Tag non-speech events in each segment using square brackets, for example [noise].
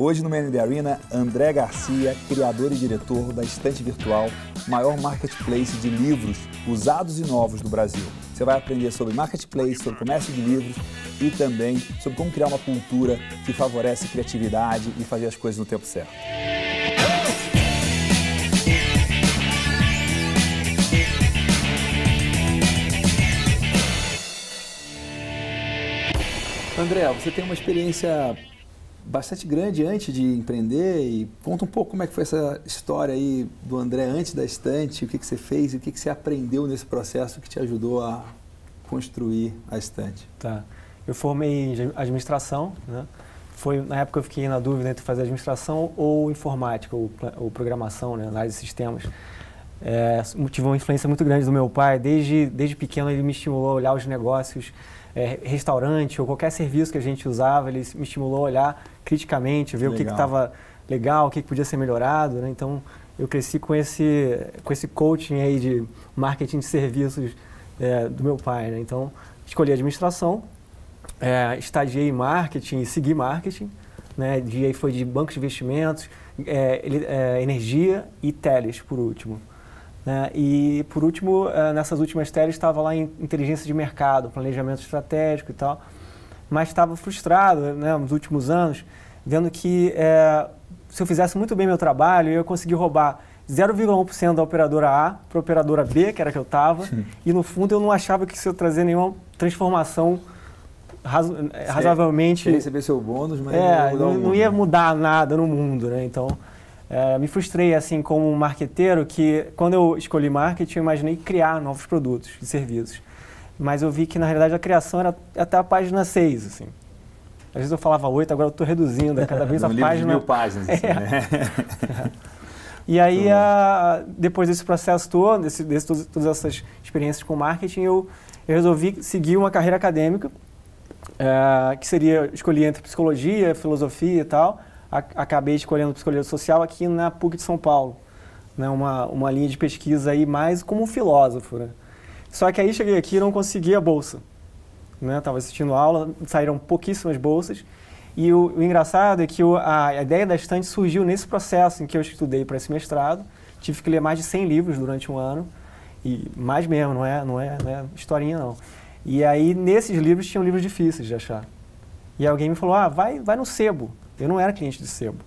Hoje no Man Arena, André Garcia, criador e diretor da Estante Virtual, maior marketplace de livros usados e novos do Brasil. Você vai aprender sobre marketplace, sobre comércio de livros e também sobre como criar uma cultura que favorece criatividade e fazer as coisas no tempo certo. André, você tem uma experiência bastante grande antes de empreender e conta um pouco como é que foi essa história aí do André antes da estante, o que, que você fez e o que, que você aprendeu nesse processo que te ajudou a construir a estante. Tá. Eu formei em administração, né? Foi, na época eu fiquei na dúvida entre fazer administração ou informática, ou, ou programação, né, área de sistemas. É, tive uma influência muito grande do meu pai. Desde, desde pequeno ele me estimulou a olhar os negócios, é, restaurante ou qualquer serviço que a gente usava, ele me estimulou a olhar criticamente, ver legal. o que estava legal, o que, que, podia ser melhorado. Né? Então eu cresci com esse, com esse coaching aí de marketing de serviços é, do meu pai. Né? Então escolhi administração, é, estagiei em marketing e segui marketing. Né? E aí foi de bancos de investimentos, é, é, energia e teles, por último. Né? E, por último, é, nessas últimas teles estava lá em inteligência de mercado, planejamento estratégico e tal. Mas estava frustrado né, nos últimos anos, vendo que é, se eu fizesse muito bem meu trabalho, eu ia conseguir roubar 0,1% da operadora A para a operadora B, que era que eu estava, e no fundo eu não achava que isso ia trazer nenhuma transformação razo razoavelmente. Você receber seu bônus, mas é, não, não, ia mudar nada no mundo, né? Então, é, me frustrei assim como um marqueteiro que quando eu escolhi marketing eu imaginei criar novos produtos e serviços. Mas eu vi que na realidade a criação era até a página 6, assim. Às vezes eu falava 8, agora eu estou reduzindo, cada vez [laughs] a página... Mil páginas, assim, é. né? [laughs] E aí, a, depois desse processo todo, desse, desse, todas essas experiências com marketing, eu, eu resolvi seguir uma carreira acadêmica é, que seria escolher entre psicologia, filosofia e tal. Acabei escolhendo psicologia social aqui na PUC de São Paulo, né, uma, uma linha de pesquisa aí mais como um filósofo. Né? Só que aí cheguei aqui e não consegui a bolsa. Estava né? assistindo aula, saíram pouquíssimas bolsas. E o, o engraçado é que o, a, a, ideia da estante surgiu nesse processo em que eu estudei para esse mestrado. Tive que ler mais de 100 livros durante um ano. E mais mesmo, não é, não é, não é historinha não. E aí, nesses livros, tinham livros difíceis de achar. E alguém me falou, ah, vai, vai no sebo. Eu não era cliente de sebo.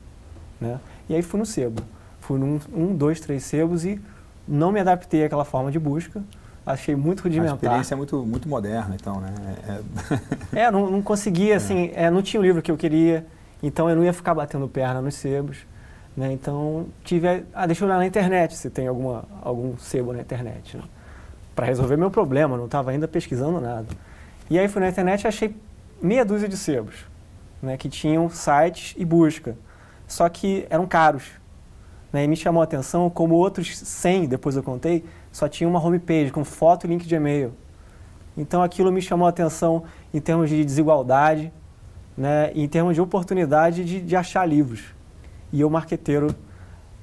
Né? E aí fui no sebo. Fui num um, dois, três sebos e não me adaptei àquela forma de busca. Achei muito rudimentar. A experiência é muito, muito moderna, então, né? É, é não, não conseguia, assim, é. É, não tinha o livro que eu queria, então eu não ia ficar batendo perna nos sebos. Né? Então, tive, ah, deixa eu olhar na internet se tem alguma, algum sebo na internet. Né? para resolver meu problema, não estava ainda pesquisando nada. E aí fui na internet e achei meia dúzia de sebos, né, que tinham sites e busca, só que eram caros. Né, e me chamou a atenção como outros 100, depois eu contei, só tinha uma homepage com foto e link de e-mail. Então aquilo me chamou a atenção em termos de desigualdade, né, em termos de oportunidade de, de achar livros. E eu, marqueteiro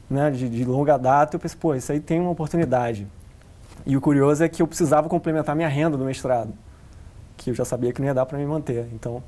né, de, de longa data, eu pensei, pô, isso aí tem uma oportunidade. E o curioso é que eu precisava complementar minha renda do mestrado, que eu já sabia que não ia dar para me manter. Então,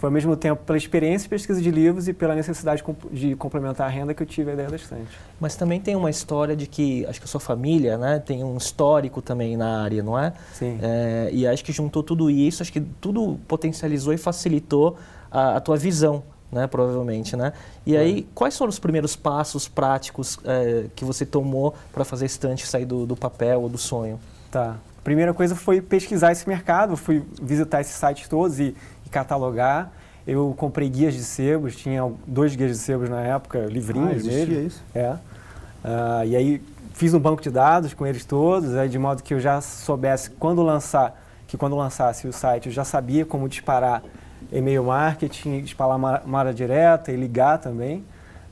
foi ao mesmo tempo pela experiência de pesquisa de livros e pela necessidade de complementar a renda que eu tive a ideia da estante. Mas também tem uma história de que, acho que a sua família né, tem um histórico também na área, não é? Sim. É, e acho que juntou tudo isso, acho que tudo potencializou e facilitou a, a tua visão né, provavelmente, né? E é. aí, quais foram os primeiros passos práticos é, que você tomou para fazer a estante sair do, do, papel ou do sonho? Tá. A primeira coisa foi pesquisar esse mercado, fui visitar esses sites todos e, e catalogar. Eu comprei guias de sebos, tinha dois guias de sebos na época, livrinhos ah, mesmo. isso? É. Uh, e aí fiz um banco de dados com eles todos, aí, de modo que eu já soubesse quando lançar, que quando lançasse o site eu já sabia como disparar e-mail marketing, espalhar mara direta e ligar também.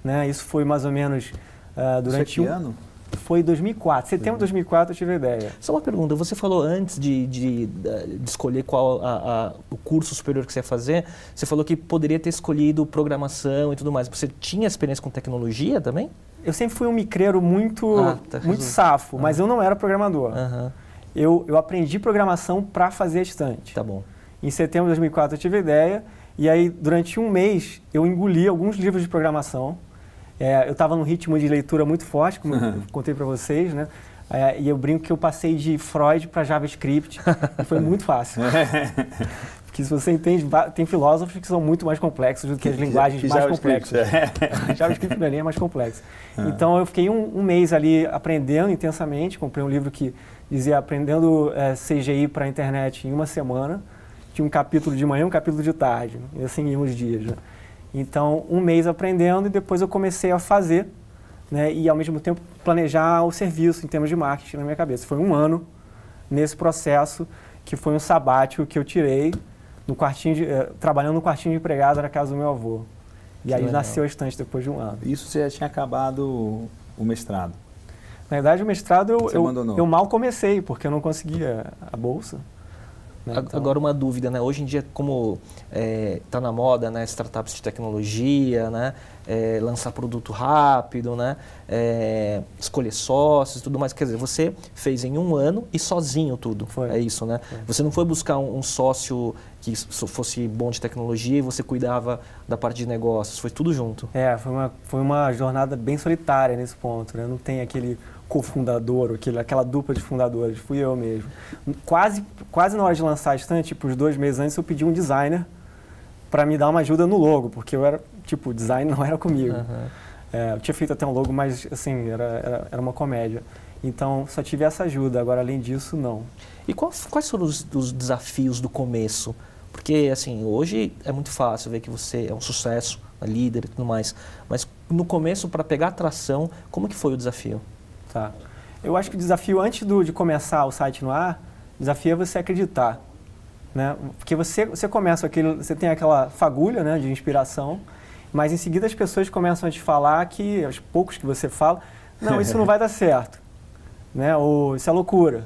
Né? Isso foi mais ou menos uh, durante Isso é que um... ano? Foi 2004, setembro de 2004 eu tive a ideia. Só uma pergunta, você falou antes de, de, de escolher qual a, a, o curso superior que você ia fazer, você falou que poderia ter escolhido programação e tudo mais. Você tinha experiência com tecnologia também? Eu sempre fui um micreiro muito, ah, tá muito safo, mas eu não era programador. Uhum. Eu, eu aprendi programação para fazer a estante. Tá bom. Em setembro de 2004 eu tive a ideia E aí, durante um mês, eu engoli alguns livros de programação. É, eu estava num ritmo de leitura muito forte, como eu contei para vocês, né? É, e eu brinco que eu passei de Freud para JavaScript e foi muito fácil. [laughs] Porque se você entende, tem filósofos que são muito mais complexos do que as linguagens que mais complexas. É. [laughs] JavaScript mim é mais complexo. Uhum. Então eu fiquei um, um, mês ali aprendendo intensamente, comprei um livro que dizia aprendendo é, CGI para a internet em uma semana. Tinha um capítulo de manhã, um capítulo de tarde, e assim uns dias. Né? Então, um mês aprendendo e depois eu comecei a fazer né, e ao mesmo tempo planejar o serviço em termos de marketing na minha cabeça. Foi um ano nesse processo que foi um sabático que eu tirei no quartinho de, eh, trabalhando no quartinho de empregado na casa do meu avô. E que aí legal. nasceu a estante depois de um ano. Isso você já tinha acabado o mestrado? Na verdade, o mestrado eu, eu, eu, mal comecei, porque eu não conseguia a bolsa. Né? Então... Agora uma dúvida, né? Hoje em dia, como está é, tá na moda, né? Startups de tecnologia, né? É, lançar produto rápido, né? É, escolher sócios, tudo mais. Quer dizer, você fez em um ano e sozinho tudo. Foi. É isso, né? Foi. Você não foi buscar um, um, sócio que fosse bom de tecnologia e você cuidava da parte de negócios. Foi tudo junto. É, foi uma, foi uma jornada bem solitária nesse ponto. Né? Não tem aquele cofundador, aquele, aquela dupla de fundadores, fui eu mesmo. Quase, quase na hora de lançar a estante, tipo, os dois meses antes, eu pedi um designer para me dar uma ajuda no logo, porque eu era, tipo, o design não era comigo. Uhum. É, eu tinha feito até um logo, mas, assim, era, era, era, uma comédia. Então, só tive essa ajuda. Agora, além disso, não. E quais, quais foram os, os desafios do começo? Porque, assim, hoje é muito fácil ver que você é um sucesso, é líder e tudo mais. Mas no começo, para pegar atração, como que foi o desafio? Tá. Eu acho que o desafio, antes do, de começar o site no ar, o desafio é você acreditar. Né? Porque você, você começa aquele, você tem aquela fagulha né, de inspiração, mas em seguida as pessoas começam a te falar que, aos poucos que você fala, não, isso não vai dar [laughs] certo. Né? Ou isso é loucura.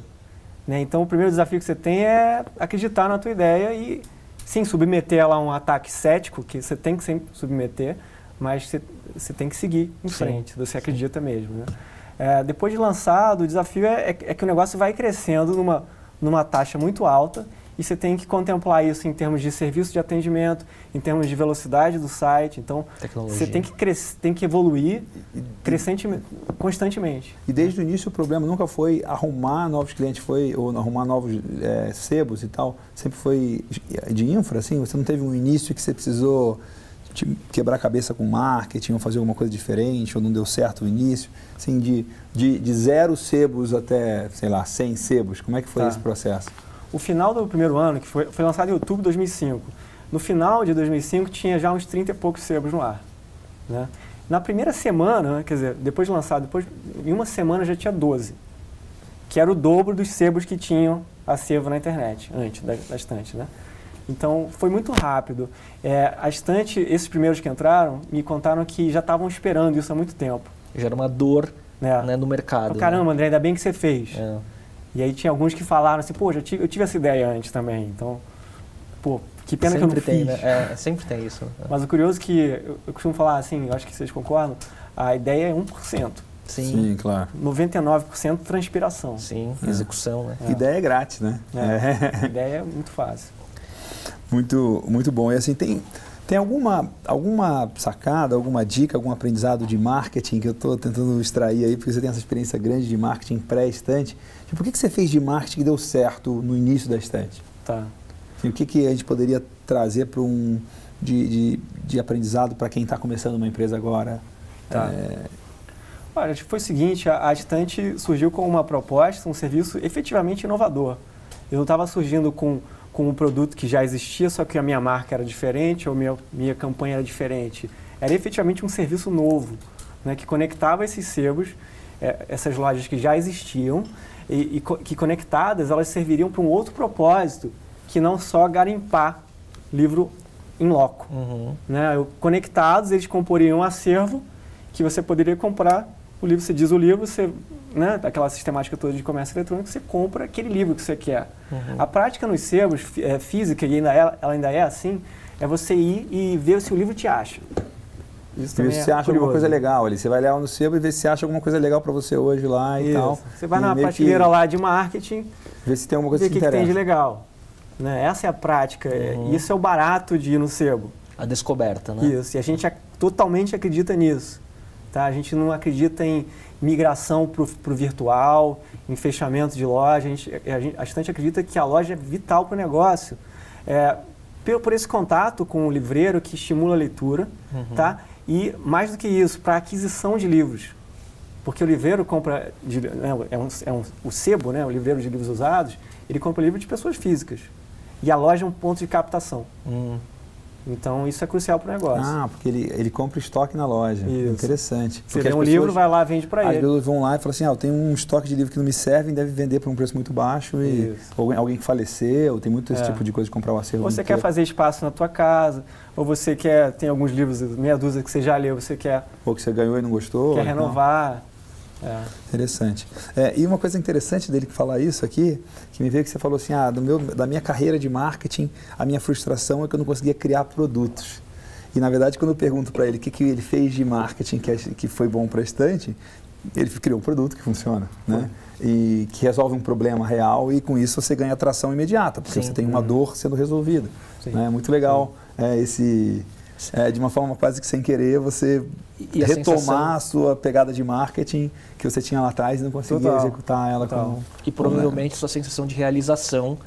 Né? Então o primeiro desafio que você tem é acreditar na tua ideia e sim, submeter ela a um ataque cético, que você tem que sempre submeter, mas você, você tem que seguir em sim, frente, você sim. acredita mesmo. Né? É, depois de lançado, o desafio é, é, é, que o negócio vai crescendo numa, numa taxa muito alta e você tem que contemplar isso em termos de serviço de atendimento, em termos de velocidade do site. Então, Tecnologia. você tem que, cres tem que evoluir crescentemente, constantemente. E desde o início o problema nunca foi arrumar novos clientes, foi ou arrumar novos é, sebos e tal. Sempre foi de infra, assim. Você não teve um início que você precisou quebrar a cabeça com marketing ou fazer alguma coisa diferente ou não deu certo no início? Assim, de, de, de zero sebos até, sei lá, 100 sebos, como é que foi tá. esse processo? O final do primeiro ano, que foi, foi lançado em outubro de 2005, no final de 2005 tinha já uns 30 e poucos sebos no ar. Né? Na primeira semana, quer dizer, depois de lançado, depois, em uma semana já tinha 12, que era o dobro dos sebos que tinham a sebo na internet, antes da, da estante. Né? Então foi muito rápido. É, a estante, esses primeiros que entraram, me contaram que já estavam esperando isso há muito tempo. Já era uma dor é. né, no mercado. Caramba, né? André, ainda bem que você fez. É. E aí tinha alguns que falaram assim, pô, já tive, eu tive essa ideia antes também. Então, pô, que pena sempre que eu não tem, fiz. Né? É, sempre tem isso. Mas o curioso é que, eu, eu costumo falar assim, eu acho que vocês concordam, a ideia é 1%. Sim, Sim claro. 99% transpiração. Sim, é. execução, né? É. Ideia é grátis, né? É. Ideia é muito fácil. Muito, muito bom. E assim, tem, tem alguma, alguma sacada, alguma dica, algum aprendizado de marketing que eu estou tentando extrair aí, porque você tem essa experiência grande de marketing pré-estante. Tipo, por que, que você fez de marketing que deu certo no início da estante? Tá. Assim, o que, que a gente poderia trazer para um de, de, de aprendizado para quem está começando uma empresa agora? Tá. É... Olha, foi o seguinte, a, a estante surgiu com uma proposta, um serviço efetivamente inovador. Eu não estava surgindo com com um produto que já existia, só que a minha marca era diferente ou minha, minha campanha era diferente. Era efetivamente um serviço novo, né, que conectava esses sebos, é, essas lojas que já existiam, e, e co que conectadas elas serviriam para um outro propósito, que não só garimpar livro em loco. Uhum. Né? Conectados, eles comporiam um acervo que você poderia comprar o livro, você diz o livro, você né, daquela sistemática toda de comércio eletrônico, você compra aquele livro que você quer. Uhum. A prática nos sebos, é, física, e ainda é, ela ainda é assim, é você ir e ver se o livro te acha. Isso também se é acha curioso. alguma coisa legal ali. Você vai ler no sebo e ver se acha alguma coisa legal para você hoje lá e Isso. tal. Você vai e na prateleira que... lá de marketing, ver se tem alguma coisa que, que, que tem de legal. Né? Essa é a prática. Uhum. Isso é o barato de ir no sebo. A descoberta, né? Isso. E a gente ac- totalmente acredita nisso. Tá? A gente não acredita em migração para o virtual, em fechamento de loja. A, gente, a, gente, a estante acredita que a loja é vital para o negócio. É, por, por esse contato com o livreiro que estimula a leitura, Uhum. tá? E mais do que isso, para aquisição de livros. Porque o livreiro compra, de, né, é um, é um, o sebo, né, o livreiro de livros usados, ele compra livro de pessoas físicas. E a loja é um ponto de captação. Hum. Então isso é crucial para o negócio. Ah, porque ele, ele compra estoque na loja. Isso. Interessante. Você Porque vê um pessoas- livro, vai lá, vende para As ele. pessoas vão lá e falam assim, ah, eu tenho um estoque de livro que não me serve deve vender por um preço muito baixo e alguém que faleceu, tem muito esse É. tipo de coisa de comprar o acervo Ou você quer fazer espaço na tua casa, ou você quer, tem alguns livros, meia dúzia que você já leu, você quer, Ou que você ganhou e não gostou. quer então. renovar. É. Interessante. É, e uma coisa interessante dele que falar isso aqui, que me veio que você falou assim, ah, do meu, da minha carreira de marketing, a minha frustração é que eu não conseguia criar produtos. E na verdade, quando eu pergunto para ele o que, que ele fez de marketing que, que foi bom para a estante, ele criou um produto que funciona, né? E que resolve um problema real e com isso você ganha atração imediata, porque Sim. você tem uma dor sendo resolvida. Sim. Né? Muito legal é, esse... é, de uma forma quase que sem querer, você E- e a retomar sensação- a sua pegada de marketing que você tinha lá atrás e não conseguia Total. executar ela Total. como... E provavelmente sua sensação de realização,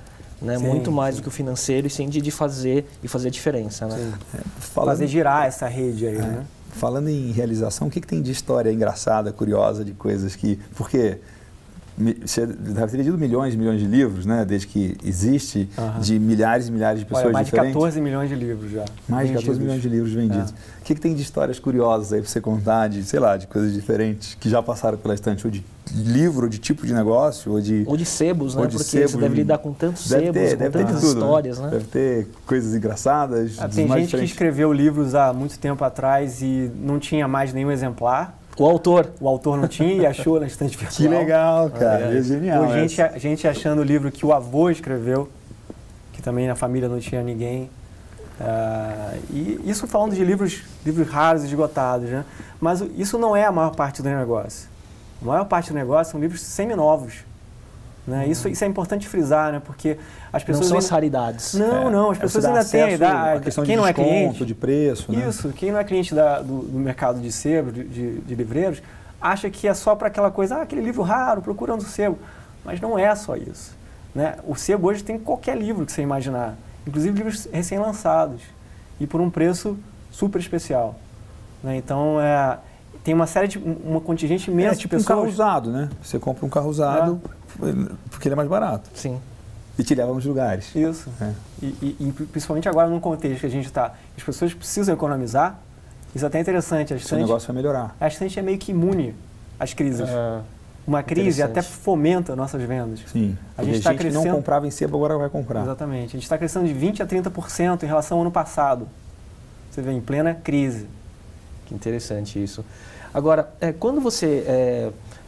né? Sim, Muito mais sim. do que o financeiro e sim de, de fazer e fazer a diferença, né? Sim. Falando, Fazer girar essa rede aí, é, né? falando em realização, o que, que tem de história engraçada, curiosa, de coisas que... Porque você deve ter lido milhões e milhões de livros, né? Desde que existe, de milhares e milhares de pessoas Olha, mais de diferentes. 14 milhões de livros já. Mais de 14 vendidos. milhões de livros vendidos. É. O que, que tem de histórias curiosas aí para você contar, de, sei lá, de coisas diferentes que já passaram pela estante, ou de livro, ou de tipo de negócio, ou de... Ou de sebos, né? Porque sebos, você deve né? lidar com tantos Deve sebos, ter, com deve ter de tantas tudo. histórias, né? Deve ter coisas engraçadas, Ah, tem mais gente que diferentes. escreveu livros há muito tempo atrás e não tinha mais nenhum exemplar. O autor. O autor não tinha e achou na estante virtual. Que legal, cara. Olha, É genial. Ou gente, essa. gente achando o livro que o avô escreveu, que também na família não tinha ninguém. Ah, e isso falando de livros, livros raros e esgotados, né? Mas isso não é a maior parte do negócio. A maior parte do negócio são livros semi-novos. Né? Isso, isso é importante frisar, né? Porque as Não pessoas... são as ainda- raridades. Não, não, as É, pessoas ainda têm a idade. Quem de não é cliente, de preço, né? isso, quem não é cliente da- do, do mercado de sebo, de, de- de livreiros, acha que é só para aquela coisa, ah, aquele livro raro, procurando o sebo. Mas não é só isso. Né? O sebo hoje tem qualquer livro que você imaginar, inclusive livros recém-lançados, e por um preço super especial. Né? Então, é, tem uma série de, um- uma contingente imensa É de tipo um pessoas. carro usado, né? Você compra um carro usado porque ele é mais barato Sim. e te leva a uns lugares. Isso. É. E, e- e principalmente agora num contexto que a gente está, as pessoas precisam economizar, isso é até interessante. A estante, negócio vai melhorar. a estante é meio que imune às crises. Ah, Uma crise até fomenta nossas vendas. Sim. A gente tá que não crescendo- comprava em sebo agora vai comprar. Exatamente. A gente está crescendo de 20% a 30% em relação ao ano passado. Você vê, em plena crise. que interessante isso. Agora, é, quando você.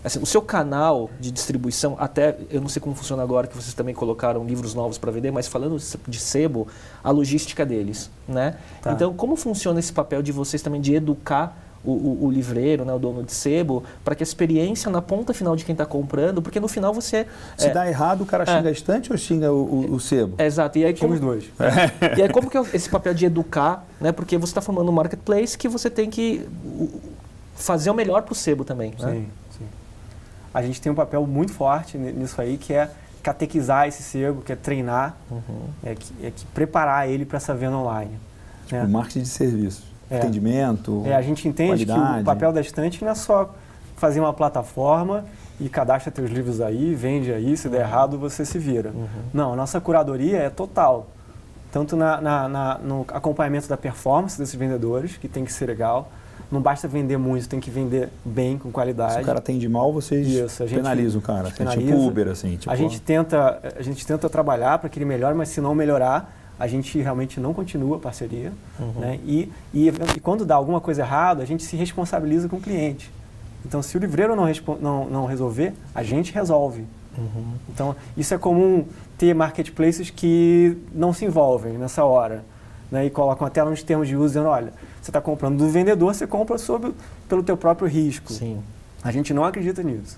É, assim, o seu canal de distribuição, até eu não sei como funciona agora, que vocês também colocaram livros novos para vender, mas falando de sebo, a logística deles, né? Tá. Então, como funciona esse papel de vocês também de educar o, o- o livreiro, né, o dono de sebo, para que a experiência na ponta final de quem está comprando, porque no final você. Se é, dá errado, o cara xinga a estante ou xinga o, o- o sebo? é, exato. E aí, como, os dois. [laughs] e aí, como que é esse papel de educar, né? Porque você está formando um marketplace que você tem que fazer o melhor para o sebo também, né? Sim, sim. A gente tem um papel muito forte ni- nisso aí, que é catequizar esse sebo, que é treinar, Uhum. é que, é que preparar ele para essa venda online. né? O marketing de serviços. É. Atendimento. É, a gente entende que qualidade. o papel da estante não é só fazer uma plataforma e cadastra teus livros aí, vende aí, se der errado você se vira. Uhum. Não, a nossa curadoria é total. Tanto na, na- na- no acompanhamento da performance desses vendedores, que tem que ser legal. Não basta vender muito, tem que vender bem, com qualidade. Se o cara atende mal, vocês Isso, a gente- penalizam o cara. a gente É tipo penaliza. Uber, assim. Tipo, a, gente tenta, a gente tenta trabalhar para que ele melhore, mas se não melhorar, a gente realmente não continua a parceria. Uhum. Né? E, e, e quando dá alguma coisa errada, a gente se responsabiliza com o cliente. Então, se o livreiro não, não, não resolver, a gente resolve. Uhum. Então, isso é comum ter marketplaces que não se envolvem nessa hora. Né? E colocam até nos termos de uso dizendo, olha, você está comprando do vendedor, você compra sob, pelo teu próprio risco. Sim. A gente não acredita nisso.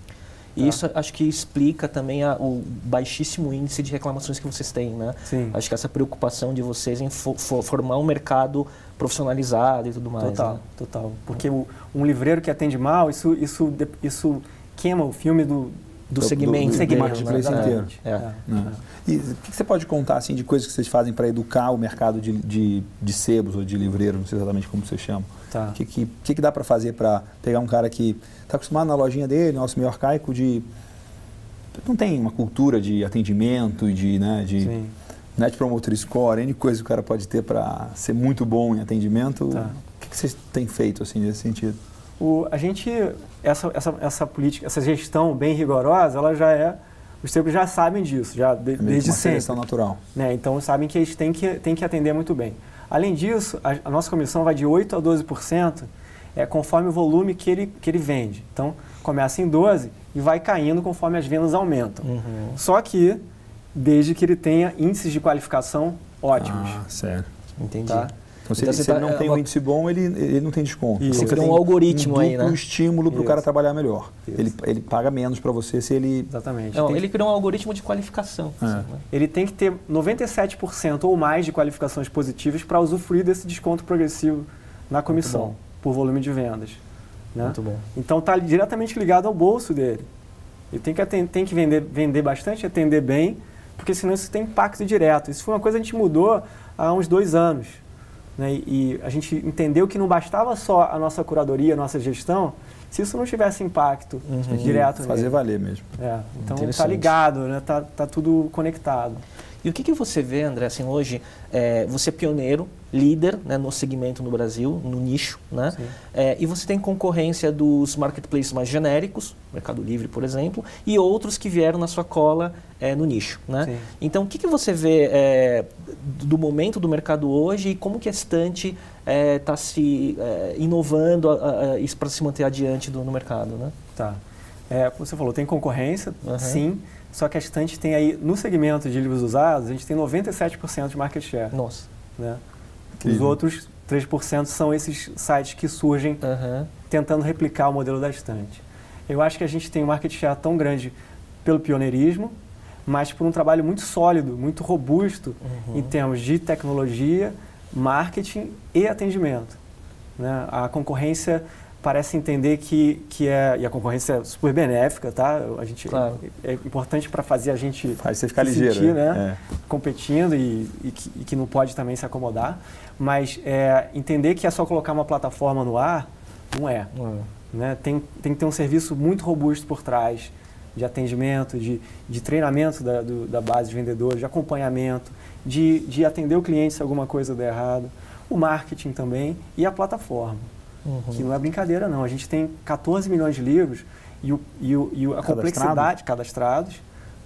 E isso acho que explica também a, o baixíssimo índice de reclamações que vocês têm, né? Sim. Acho que essa preocupação de vocês em fo fo formar um mercado profissionalizado e tudo mais. Total, né? total. Porque o, um livreiro que atende mal, isso, isso, isso queima o filme do, do, segmento, do, segmento marketplace inteiro. É. É. Né? E o que você pode contar assim de coisas que vocês fazem para educar o mercado de, de, de sebos ou de livreiro, não sei exatamente como você chama? Tá. O que, que, que, que dá para fazer para pegar um cara que está acostumado na lojinha dele, nosso meio arcaico, de não tem uma cultura de atendimento, de, né, de Sim. net promoter score, N coisa que o cara pode ter para ser muito bom em atendimento. Tá. O que, que vocês têm feito assim nesse sentido? O, a gente, essa, essa, essa política, essa gestão bem rigorosa, ela já é, os sebos já sabem disso, já de, É desde uma sempre. natural. Né? Então sabem que eles têm que, têm que atender muito bem. Além disso, a, a nossa comissão vai de 8% a 12%, é, conforme o volume que ele, que ele vende. Então, começa em 12% e vai caindo conforme as vendas aumentam. Uhum. Só que, desde que ele tenha índices de qualificação ótimos. Ah, sério. Entendi. Tá? Então, se, Então ele, você se ele tá- não é tem uma- um índice bom, ele, ele não tem desconto. Isso. Você Então, cria um algoritmo um aí, né? estímulo para o cara trabalhar melhor. Isso. Ele, ele paga menos para você se ele... Exatamente. Não, ele criou um algoritmo de qualificação. É. assim, né? ele tem que ter 97% ou mais de qualificações positivas para usufruir desse desconto progressivo na comissão, por volume de vendas. Né? Muito bom. Então está diretamente ligado ao bolso dele. Ele tem que, tem que vender, vender bastante, atender bem, porque senão isso tem impacto direto. Isso foi uma coisa que a gente mudou há uns dois anos. Né? E, e a gente entendeu que não bastava só a nossa curadoria, a nossa gestão, se isso não tivesse impacto Uhum. direto fazer nele. valer mesmo. É, então está ligado, né? tá, tá tudo conectado. E o que, que você vê, André, assim, hoje, é, você é pioneiro, líder né, no segmento no Brasil, no nicho, né? É, e você tem concorrência dos marketplaces mais genéricos, Mercado Livre, por exemplo, e outros que vieram na sua cola é, no nicho, né? Sim. Então, o que, que você vê é, do momento do mercado hoje e como que a estante está se é, inovando para se manter adiante do, no mercado, né? Tá. É, como você falou, tem concorrência, Uhum. sim, só que a estante tem aí, no segmento de livros usados, a gente tem 97% de market share. Nossa. Né? Os outros 3% são esses sites que surgem Aham. tentando replicar o modelo da estante. Eu acho que a gente tem um market share tão grande pelo pioneirismo, mas por um trabalho muito sólido, muito robusto Uhum. em termos de tecnologia, marketing e atendimento. Né? A concorrência parece entender que, que é, e a concorrência é super benéfica, tá? A gente, Claro. é, importante para fazer a gente Faz você ficar se ligeiro. sentir, né? né? competindo e, e que, e que não pode também se acomodar, mas é, entender que é só colocar uma plataforma no ar, não é. Uhum. Né? Tem, tem que ter um serviço muito robusto por trás, de atendimento, de, de treinamento da, do- da base de vendedores, de acompanhamento, de, de atender o cliente se alguma coisa der errado, o marketing também e a plataforma, Uhum. que não é brincadeira não. A gente tem 14 milhões de livros e, o, e, o, e a Cadastrado? complexidade cadastrados,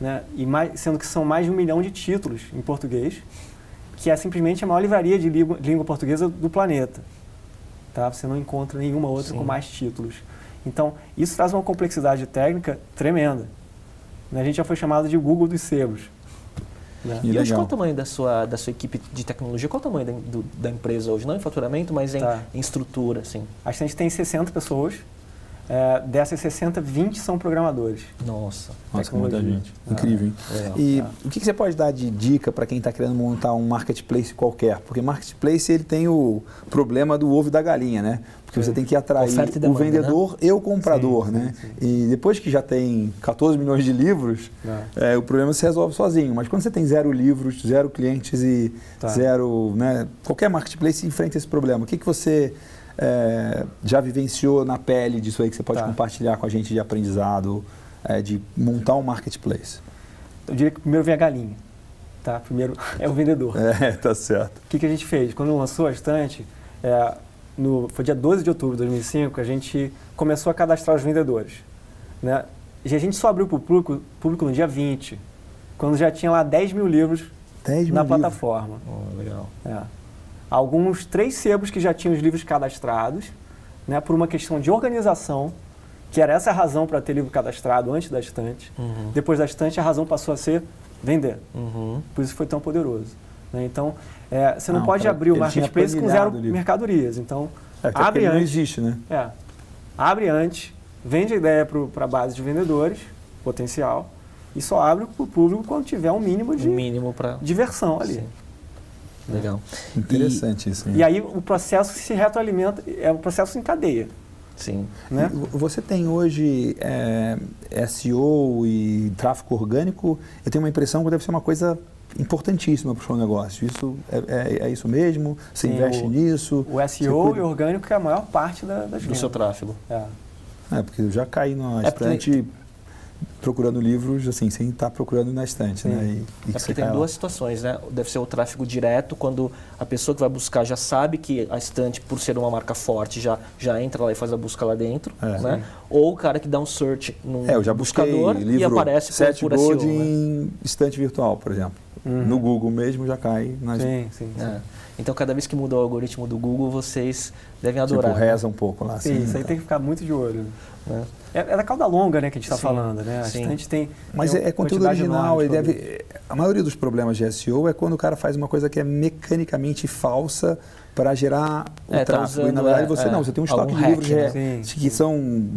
né? e mais, sendo que são mais de um milhão de títulos em português, que é simplesmente a maior livraria de língua, língua portuguesa do planeta. Tá? Você não encontra nenhuma outra Sim. com mais títulos. Então, isso traz uma complexidade técnica tremenda. Né? A gente já foi chamado de Google dos sebos. Né? E hoje qual o tamanho da sua, da sua equipe de tecnologia? Qual o tamanho da, do- da empresa hoje? Não em faturamento, mas em, Tá. em estrutura, assim. A gente tem 60 pessoas. É, dessas 60, 20 são programadores. Nossa. Nossa, que muita gente. Incrível, hein? Legal. E tá. o que que você pode dar de dica para quem está querendo montar um marketplace qualquer? Porque marketplace ele tem o problema do ovo e da galinha, né? Porque você É. tem que atrair e o demanda, vendedor e o comprador, Sim, né? sim, E depois que já tem 14 milhões de livros, Né? é, o problema se resolve sozinho. Mas quando você tem zero livros, zero clientes e Tá. zero, né? Qualquer marketplace enfrenta esse problema. O que que você é, já vivenciou na pele disso aí que você pode Tá. compartilhar com a gente de aprendizado, é, de montar um marketplace? Eu diria que primeiro vem a galinha. Tá? Primeiro é o vendedor. [laughs] É, tá certo. O que, que a gente fez? Quando lançou a estante, é, no, foi dia 12 de outubro de 2005, a gente começou a cadastrar os vendedores. Né? E a gente só abriu para o público, público no dia 20, quando já tinha lá 10 mil livros 10 mil na livros. plataforma. Oh, legal. É. Alguns três sebos que já tinham os livros cadastrados, né, por uma questão de organização, que era essa a razão para ter livro cadastrado antes da estante. Uhum. Depois da estante, a razão passou a ser vender. Uhum. Por isso foi tão poderoso. né? Então, é, você não, Não, pode pra- abrir o marketplace com zero mercadorias. Então, É, porque abre ele não antes. existe, né? é, abre antes, vende a ideia para a base de vendedores, potencial, e só abre para o público quando tiver um mínimo de Um mínimo para. diversão ali. Sim. Legal. Interessante isso. né? E aí o processo se retroalimenta, é um processo em cadeia. Sim. Né? E Você tem hoje é, SEO e tráfego orgânico, eu tenho uma impressão que deve ser uma coisa importantíssima para o seu negócio. Isso é, é- é isso mesmo? Você Sim, investe o- nisso? O SEO cuida- e orgânico é a maior parte da, das Do vendas. seu tráfego. É. É, porque eu já caí numa É porque- estante procurando livros, assim, sem estar procurando na estante, né? E, e É que porque tem lá. duas situações, né? Deve ser o tráfego direto, quando a pessoa que vai buscar já sabe que a estante, por ser uma marca forte, já, já entra lá e faz a busca lá dentro, É. né? Ou o cara que dá um search no É, eu já buscador livro e aparece por, Set por Gold SEO, né? em estante virtual, por exemplo. Uhum. No Google mesmo já cai nas... Sim, sim. sim. É. Então, cada vez que muda o algoritmo do Google, vocês devem Tipo, adorar. reza um pouco lá. Sim, assim, isso aí tá. tem que ficar muito de olho. né? É, é da cauda longa, né, que a gente está falando, né? A gente tem. Mas tem é, é conteúdo original, ele produto. deve... A maioria dos problemas de SEO é quando o cara faz uma coisa que é mecanicamente falsa para gerar o É, tá tráfego. e na usando, verdade é, você é, não, você tem um estoque de hack, livros né? Sim, que sim. são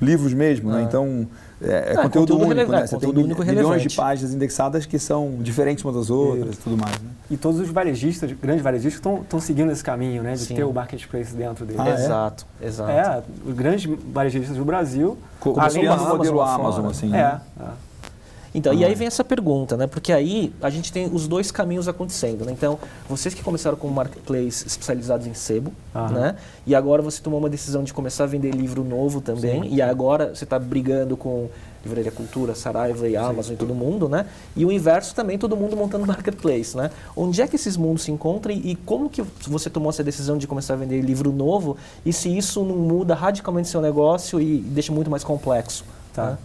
livros mesmo, né? Ah. Então é, é É, conteúdo, conteúdo único, releva- né? é, Você conteúdo tem único milhões relevante. de páginas indexadas que são diferentes umas das outras e tudo mais, né? E todos os varejistas, grandes varejistas, estão seguindo esse caminho, né? De Sim. ter o marketplace dentro dele. Ah, é? exato, exato. É, os grandes varejistas do Brasil. Co- além Copiando da o modelo Amazon Amazon, assim, É, né? é. Então, e Ah. aí vem essa pergunta, né? Porque aí a gente tem os dois caminhos acontecendo, né? Então, vocês que começaram com marketplace especializados em sebo, Aham. né? E agora você tomou uma decisão de começar a vender livro novo também. Sim. E agora você está brigando com Livraria Cultura, Saraiva e Amazon e todo mundo, né? E o inverso também, todo mundo montando [laughs] marketplace, né? Onde é que esses mundos se encontram e como que você tomou essa decisão de começar a vender livro novo e se isso não muda radicalmente seu negócio e deixa muito mais complexo? Tá. né?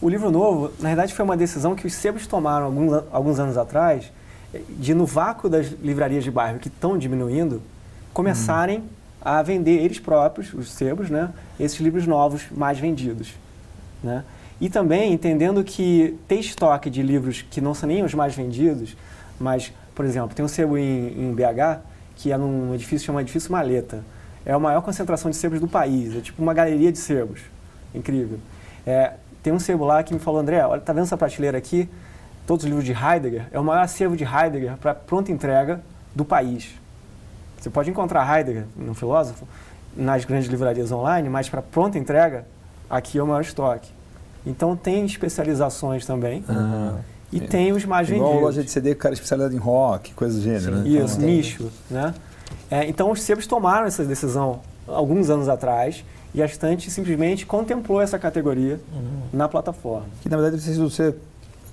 O livro novo, na verdade, foi uma decisão que os sebos tomaram alguns, alguns anos atrás, de no vácuo das livrarias de bairro que estão diminuindo, começarem a vender eles próprios, os sebos, né, esses livros novos mais vendidos. Né? E também entendendo que ter estoque de livros que não são nem os mais vendidos, mas, por exemplo, tem um sebo em, em BH, que é num edifício chamado Edifício Maleta. É a maior concentração de sebos do país, é tipo uma galeria de sebos. Incrível. É, tem um sebo lá que me falou, André, olha, tá vendo essa prateleira aqui? Todos os livros de Heidegger. É o maior acervo de Heidegger para pronta entrega do país. Você pode encontrar Heidegger, um filósofo, nas grandes livrarias online, mas para pronta entrega, aqui é o maior estoque. Então tem especializações também Ah, e é. tem os mais igual vendidos. loja de CD, cara especializado em rock, coisa do gênero, né? Isso, Então, nicho. Né? É, então os sebos tomaram essa decisão alguns anos atrás e a estante simplesmente contemplou essa categoria na plataforma. Que na verdade você,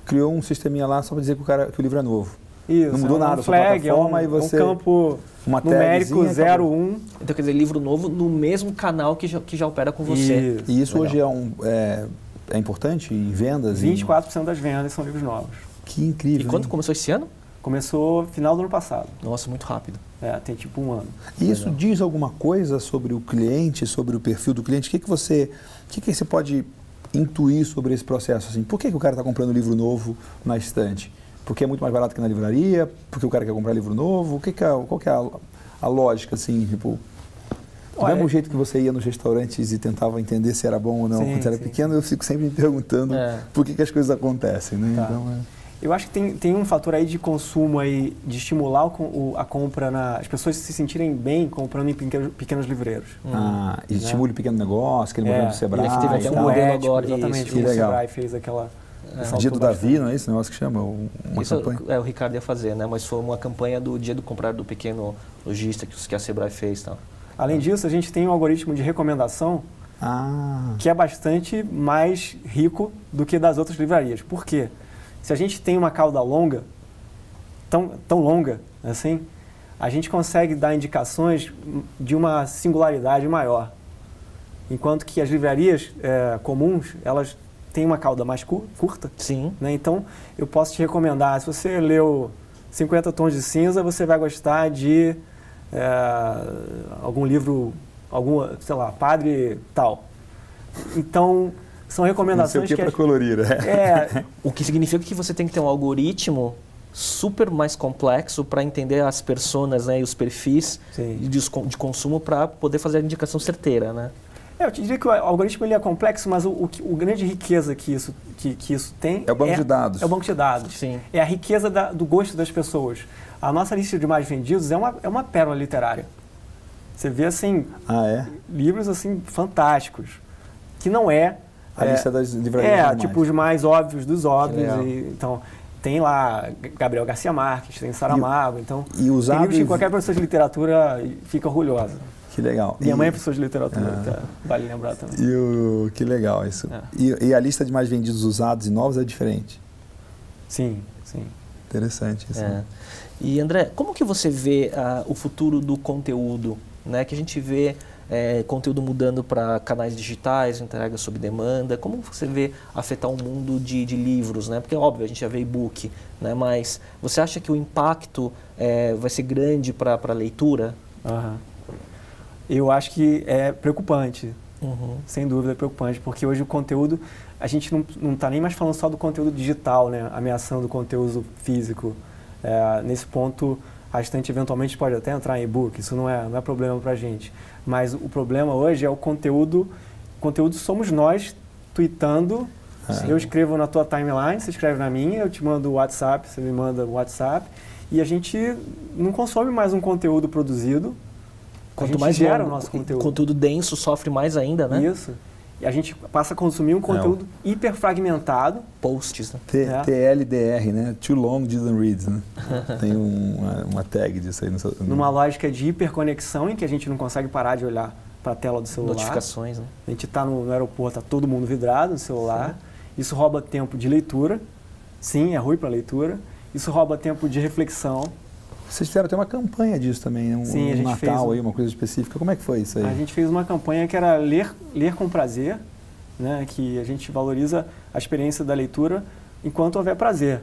criou um sisteminha lá só para dizer que o, cara, que o livro é novo. Isso, Não mudou é um nada a sua flag, é um, plataforma e você- é um campo Uma numérico tagzinha, acabou. 01. Então, quer dizer, livro novo no mesmo canal que já, que já opera com você. Isso. E isso Legal. hoje é, um, é, é importante em vendas? em- 24% das vendas são livros novos. Que incrível. E quando hein? começou esse ano? Começou final do ano passado. Nossa, muito rápido. É, tem tipo um ano. E isso diz alguma coisa sobre o cliente, sobre o perfil do cliente? O que, que você. O que, que você pode intuir sobre esse processo? Assim? Por que, que o cara está comprando livro novo na estante? Porque é muito mais barato que na livraria? Porque o cara quer comprar livro novo? O que que é, qual que é a, a lógica, assim, tipo... Do Olha, mesmo jeito que você ia nos restaurantes e tentava entender se era bom ou não Sim, quando você era sim. pequeno, eu fico sempre me perguntando É. por que, que as coisas acontecem, né? Tá. Então, é... Eu acho que tem, tem um fator aí de consumo aí, de estimular o, o- a compra, na, as pessoas se sentirem bem comprando em pequenos, pequenos livreiros. Ah, e Né? estimula o pequeno negócio, aquele É, modelo do Sebrae. e teve até um modelo ético, agora, Exatamente, isso, que o legal. Sebrae fez aquela... ressaltou Dia do bastante. Davi, não é esse negócio que chama? Um- Uma Isso campanha? é, o Ricardo ia fazer, né? Mas foi uma campanha do Dia do Comprar do Pequeno Lojista que, os- que a Sebrae fez. Tal. Além disso, a gente tem um algoritmo de recomendação Ah, que é bastante mais rico do que das outras livrarias. Por quê? Se a gente tem uma cauda longa, tão, tão longa assim, a gente consegue dar indicações de uma singularidade maior. Enquanto que as livrarias eh, comuns, elas têm uma cauda mais cu- curta. Sim. né? Então, eu posso te recomendar, se você leu 50 Tons de Cinza, você vai gostar de eh, algum livro, algum, sei lá, Padre tal. Então, são não sei o recomendações que que... para colorir. né? é, [laughs] O que significa que você tem que ter um algoritmo super mais complexo para entender as personas né, e os perfis de, de consumo para poder fazer a indicação certeira, né? É, eu te diria que o algoritmo ele é complexo, mas o, o, o grande riqueza que isso, que, que, isso tem é o banco de dados. É o banco de dados. Sim. É a riqueza da, do gosto das pessoas. A nossa lista de mais vendidos é uma, é uma pérola literária. Você vê assim ah, é? livros assim fantásticos, que não é a é, lista das livrarias. É, tipo os mais óbvios dos óbvios. E, então tem lá Gabriel Garcia Marques, tem Saramago, então e usado tem livros que qualquer professor de literatura fica orgulhosa. Que legal. Minha e... mãe é professora de literatura, tá? vale lembrar também. E o... Que legal isso. É. E, e, a lista de mais vendidos usados e novos é diferente? Sim, sim. Interessante isso. É. E André, como que você vê uh, o futuro do conteúdo? Né? Que a gente vê é, conteúdo mudando para canais digitais, entrega sob demanda. Como você vê afetar o mundo de, de livros? Né? Porque, óbvio, a gente já vê e-book, né? mas você acha que o impacto é, vai ser grande para a leitura? Uhum eu acho que é preocupante. Uhum. Sem dúvida é preocupante, porque hoje o conteúdo, a gente não está nem mais falando só do conteúdo digital, né? ameaçando o conteúdo físico. É, nesse ponto, a estante eventualmente pode até entrar em e-book, isso não é, não é problema para a gente. Mas o problema hoje é o conteúdo, conteúdo somos nós tweetando. Ah. Eu escrevo na tua timeline, você escreve na minha, eu te mando o WhatsApp, você me manda o WhatsApp. E a gente não consome mais um conteúdo produzido, Quanto mais gera longo, o nosso conteúdo. Conteúdo denso sofre mais ainda, né? Isso. E a gente passa a consumir um conteúdo Não. hiperfragmentado. Posts, né? T é. TLDR, né? Too long didn't read, né? [laughs] Tem um, uma, uma, tag disso aí. No, no... Numa lógica de hiperconexão em que a gente não consegue parar de olhar para a tela do celular. Notificações, né? A gente está no, no, aeroporto, está todo mundo vidrado no celular. Sim. Isso rouba tempo de leitura. Sim, é ruim para leitura. Isso rouba tempo de reflexão. Vocês fizeram até uma campanha disso também, né? um, Sim, um Natal um... aí, uma coisa específica. Como é que foi isso aí? A gente fez uma campanha que era ler, ler com prazer, né? que a gente valoriza a experiência da leitura enquanto houver prazer.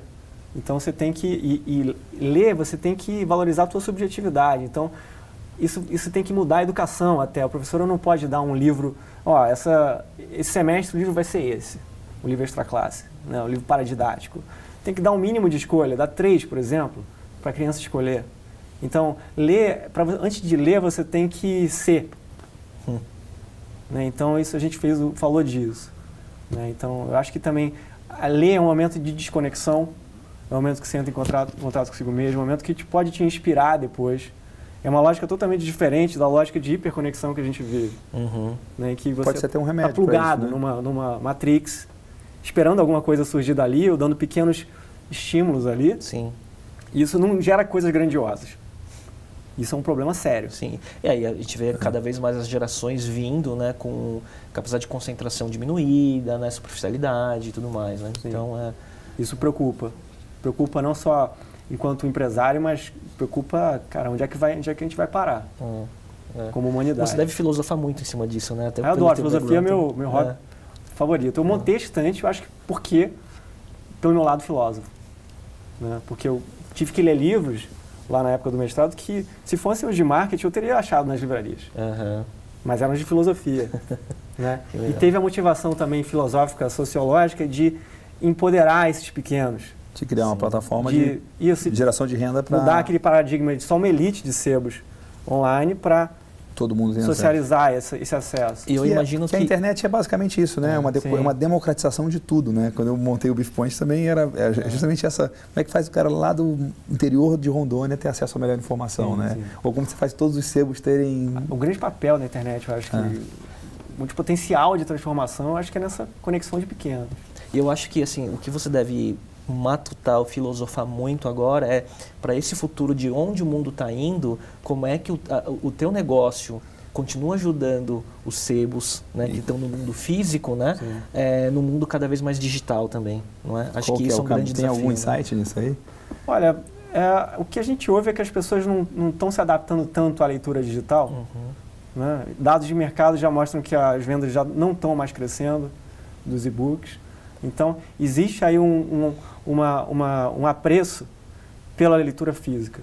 Então você tem que e, e ler, você tem que valorizar a sua subjetividade. Então isso, isso tem que mudar a educação até. O professor não pode dar um livro, ó, essa, esse semestre o livro vai ser esse, o livro extra classe, né? o livro paradidático. Tem que dar um mínimo de escolha, dar três, por exemplo para a criança escolher. Então, ler, pra, antes de ler, você tem que ser. Hum. Né? Então, isso a gente fez, falou disso. Né? Então, eu acho que também a ler é um momento de desconexão, é um momento que você entra em contato, contato consigo mesmo, é um momento que te, pode te inspirar depois. É uma lógica totalmente diferente da lógica de hiperconexão que a gente vive. Uhum. Né? Que você pode ser até um remédio Está plugado isso, né? numa, numa matrix, esperando alguma coisa surgir dali, ou dando pequenos estímulos ali. Sim. Isso não gera coisas grandiosas. Isso é um problema sério. Sim. E aí a gente vê cada vez mais as gerações vindo, né, com capacidade de concentração diminuída, né, superficialidade e tudo mais, né? Sim. Então é isso preocupa. Preocupa não só enquanto empresário, mas preocupa, cara, onde é que vai, onde é que a gente vai parar? Hum, é. Como humanidade. Você deve filosofar muito em cima disso, né? Até eu adoro, filosofia é meu, meu hobby é. favorito. Eu montei estante, eu acho que porque pelo meu lado filósofo. Né? Porque eu tive que ler livros lá na época do mestrado que, se fossem os de marketing, eu teria achado nas livrarias. Uhum. Mas eram de filosofia. [laughs] né? E teve a motivação também filosófica, sociológica, de empoderar esses pequenos. De criar uma plataforma de, de, isso, de geração de renda para... Mudar aquele paradigma de só uma elite de sebos online para todo mundo socializar esse, esse, acesso. E eu que é- imagino é, que, que, a internet é basicamente isso, né? É, uma, de, uma democratização de tudo, né? Quando eu montei o Beef Point também era é, justamente essa, como é que faz o cara lá do interior de Rondônia ter acesso à melhor informação, sim, né? Sim. Ou como você faz todos os sebos terem o grande papel da internet, eu acho que é. muito potencial de transformação, eu acho que é nessa conexão de pequenos. E eu acho que assim, o que você deve matutar, filosofar muito agora é para esse futuro de onde o mundo está indo, como é que o, a, o teu negócio continua ajudando os sebos né, que estão no mundo físico, né, é, no mundo cada vez mais digital também, não é? Acho Qual que, é isso é um grande desafio. Tem algum né? insight né? nisso aí? Olha, é, o que a gente ouve é que as pessoas não estão se adaptando tanto à leitura digital. Uhum. Né? Dados de mercado já mostram que as vendas já não estão mais crescendo dos e-books. Então, existe aí um, um, uma, uma, um apreço pela leitura física.